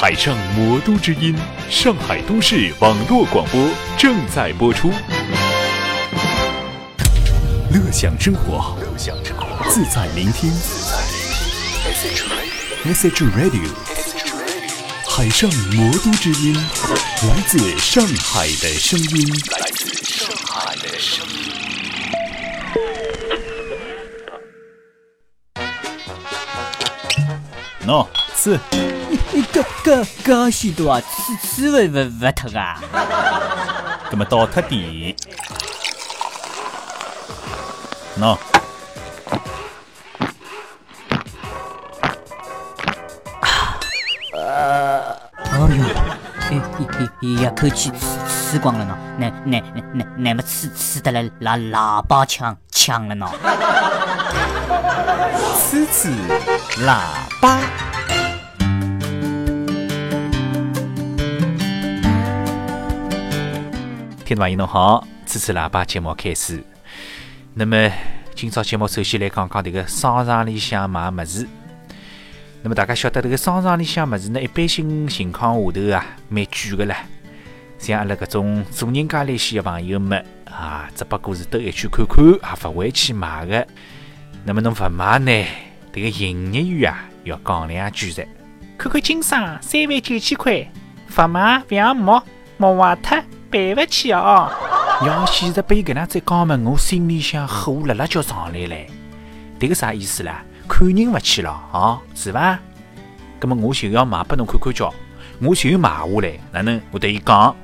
海上魔都之音，上海都市网络广播正在播出。乐享生活，自在聆听。Message Radio，海上魔都之音，来自上海的声音。来自上海的声音。喏，吃。你搿搿搿许多啊，吃吃勿勿勿脱啊！那么倒脱点，喏。呃，哎呦，一口气吃吃光了喏，那那那那那么吃吃得来拿喇叭腔腔了喏，吃吃喇叭。听众朋友侬好，此次喇叭节目开始。那么今朝节目首先来讲讲迭个商场里向买物事。那么大家晓得迭个商场里向物事呢，一般性情况下头啊，蛮贵个啦。像阿拉搿种主人家来些个朋友们啊，只不过是兜一圈看看，也勿会去买个。那么侬勿买呢，迭个营业员啊要讲两句噻。看看今朝三万九千块，勿买勿要摸，摸坏脱。赔勿起哦！要现在被搿能子讲嘛，我心里向火辣辣叫上来嘞。迭个啥意思啦？看人勿起了啊，是伐？葛么我就要买拨侬看看叫，我就买下来，哪能我对伊讲？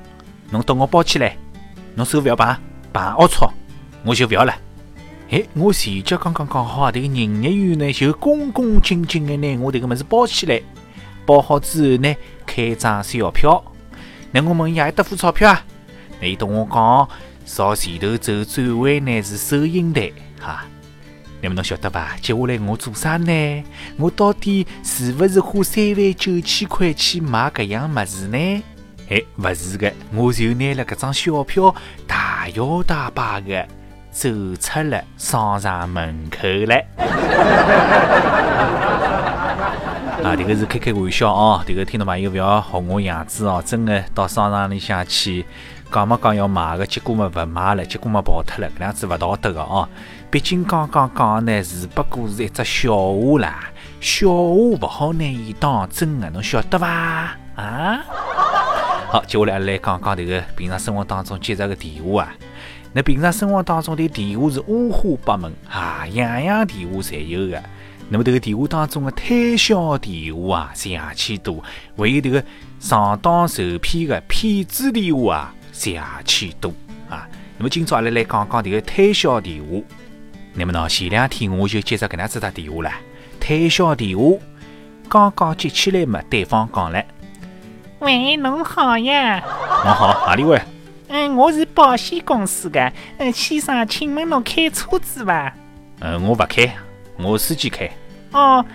侬等我包起来，侬手勿要碰，碰凹错，我就勿要了。哎，我前脚刚刚讲好，迭个营业员呢就恭恭敬敬的拿我迭个物事包起来，包好之后呢开张小票。那我问伊还得付钞票啊？伊同我讲，朝前头走转弯呢是收银台，哈。那么侬晓得伐？接下来我做啥呢？我到底是勿是花三万九千块去买搿样物事呢？哎，勿是的，我就拿了搿张小票，大摇大摆的走出了商场门口了。啊，迭个是开开玩笑哦，迭个听众朋友勿要学我样子哦，真的到商场里向去。讲么讲要买个，结果么勿买了，结果么跑脱了，搿样子勿道德个哦。毕竟刚刚讲呢，是不过是一只笑话啦，笑话勿好拿伊当真个，侬晓得伐？啊？好，接下来阿拉来讲讲迭个平常生活当中接触个电话啊。那平常生活当中的电话是五花八门啊，样样电话侪有个。那么迭个电话当中的推销电话啊，邪气多；还有迭个上当受骗的骗子电话啊。邪气多啊！那么今朝阿拉来讲讲迭个推销电话。那么呢，前两天我就接着搿能子打电话了。推销电话刚刚接起来嘛，对方讲了：“喂，侬好呀。”“侬好，哪里位？”“嗯，我是保险公司的。嗯，先生，请问侬开车子伐？”“嗯，我勿开，我司机开。”“哦，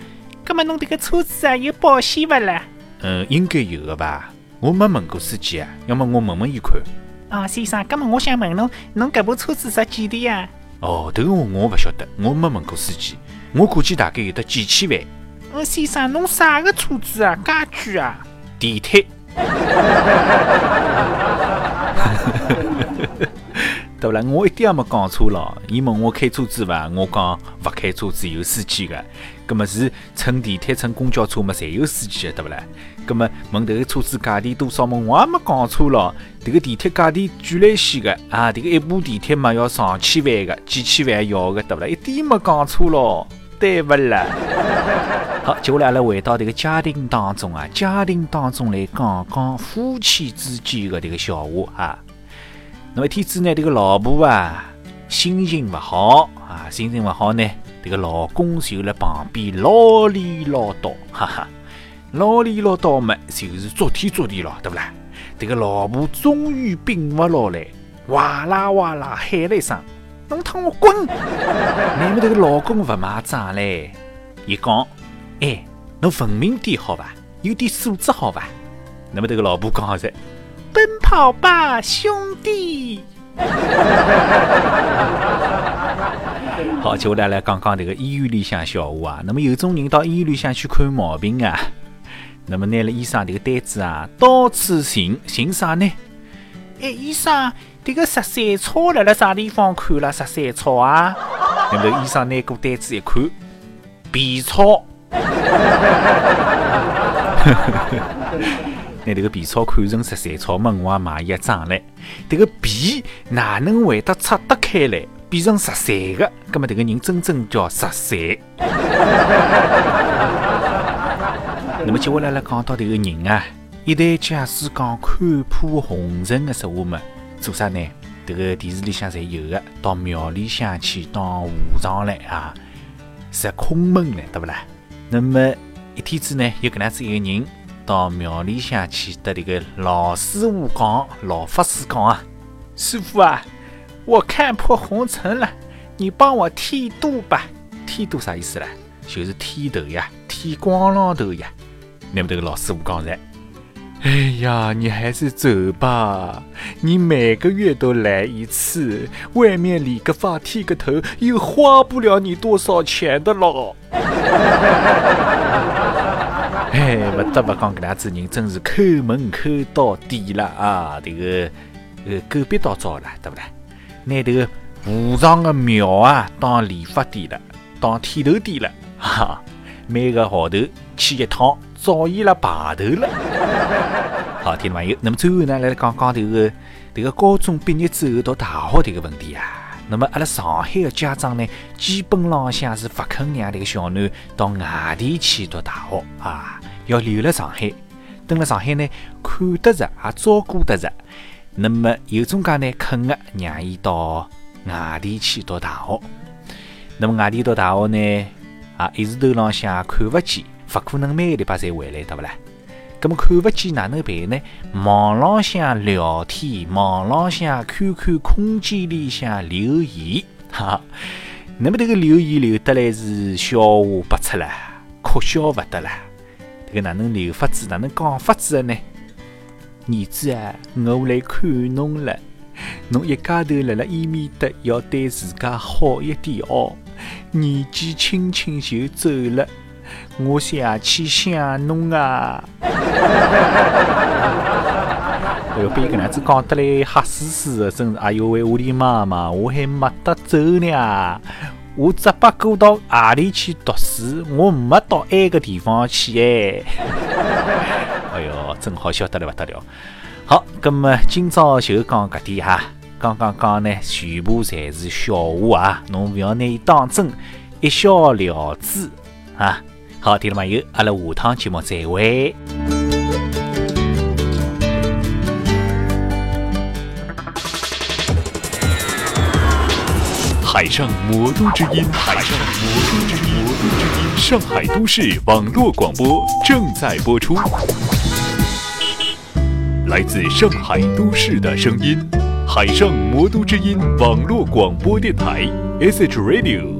葛么侬迭个车子啊有保险勿啦？”“嗯，应该有的吧。”我没问过司机啊，要么我问问伊看。哦，先生，咁么我想问侬，侬搿部车子值几钿啊？哦，迭个我我勿晓得，我没问过司机，我估计大概有得几千万。嗯，先生，侬啥个车子啊？介贵啊？地铁。对不啦？我一点也没讲错咯。伊问我开车子伐？我讲勿开车子，有司机个。葛么是乘地铁、乘公交车嘛，侪有司机个，对勿啦？葛么问迭个车子价钿多少么？我也没讲错咯。迭个地铁价钿巨来些个啊！迭个一部地铁嘛要上千万个，几千万要个，对勿啦？一点没讲错咯，对勿啦？好，接下来阿拉回到迭个家庭当中啊，家庭当中来讲讲夫妻之间个迭个笑话啊。那么一天子呢，这个老婆啊，心情勿好啊，心情勿好呢，这个老公就辣旁边唠里唠叨，哈哈，唠里唠叨嘛，就是作天作地了，对不啦？这个老婆终于摒勿牢来，哇啦哇啦喊了一声：“侬趟我滚！”那么这个老公勿买账嘞，伊讲：“哎，侬文明点好伐？有点素质好伐？”那么这个老婆讲着。奔跑吧，兄弟！好，接下来来讲讲这个医院里向笑话啊。那么有种人到医院里向去看毛病啊，那么拿了医生这个单子啊，到处寻寻啥呢？哎，医生，这个十三草辣辣啥地方看了？十三草啊？那么医生拿过单子一看，皮草。拿迭个皮草看成十三草，门外买一张来。迭个皮哪能会得拆得开来，变成十三个？葛么迭个人真正叫十三。那么接下来来讲到迭个人啊，一旦假使讲看破红尘的说话嘛，做啥呢？迭个电视里向侪有的，到庙里向去当和尚来啊，是空门来，对不啦？那么一天子呢，有搿能子一个人到庙里向去，得迭个老师傅讲，老法师讲啊，师傅啊，我看破红尘了，你帮我剃度吧。剃度啥意思啦？就是剃头呀，剃光了头呀。那么这个老师傅讲噻，哎呀，你还是走吧，你每个月都来一次，外面理个发、剃个头，又花不了你多少钱的咯。哎，不得不讲，搿两子人真是抠门抠到底了啊！这个呃，狗逼到早了，对不对？拿迭个和尚的庙啊当理发店了，当剃头店了，哈，每个号头去一趟。早已了排头了。好，听众朋友，那么最后呢，来讲讲这个这个高中毕业之后到大学迭个问题啊。那么阿拉上海的家长呢，基本浪向是不肯让迭个小囡到外地去读大学啊，要留辣上海。等了上海呢，看得着，也照顾得着。那么有种介呢，肯的让伊到外地去读大学。那么外地读大学呢，啊，一时头浪向看不见。勿可能每个礼拜侪回来，对勿啦？咁么看勿见哪能办呢？网浪向聊天，网浪向 QQ 空间里向留言，哈。那么迭个留言留得来是笑话百出啦，哭笑勿得啦。个哪能留法子，哪能讲法子的呢？儿子啊，我来看侬了，侬一家头辣辣伊面搭要对自家好一点哦。年纪轻轻就走了。我想去想侬啊！哎哟，别个样子讲得来吓死死的，真是！哎哟喂，我的妈妈，我还没得走呢，我只不过到阿里去读书，我没到埃个地方去哎！哎哟，真好笑得来不得了！好，那么今朝就讲搿点哈，刚刚讲呢，全部侪是笑话啊，侬勿要拿伊当真，一笑了之啊！好，听众朋友，阿拉下趟节目再会。海上魔都之音，海上魔都之音，魔都之音，上海都市网络广播正在播出，来自上海都市的声音，海上魔都之音网络广播电台，S H Radio。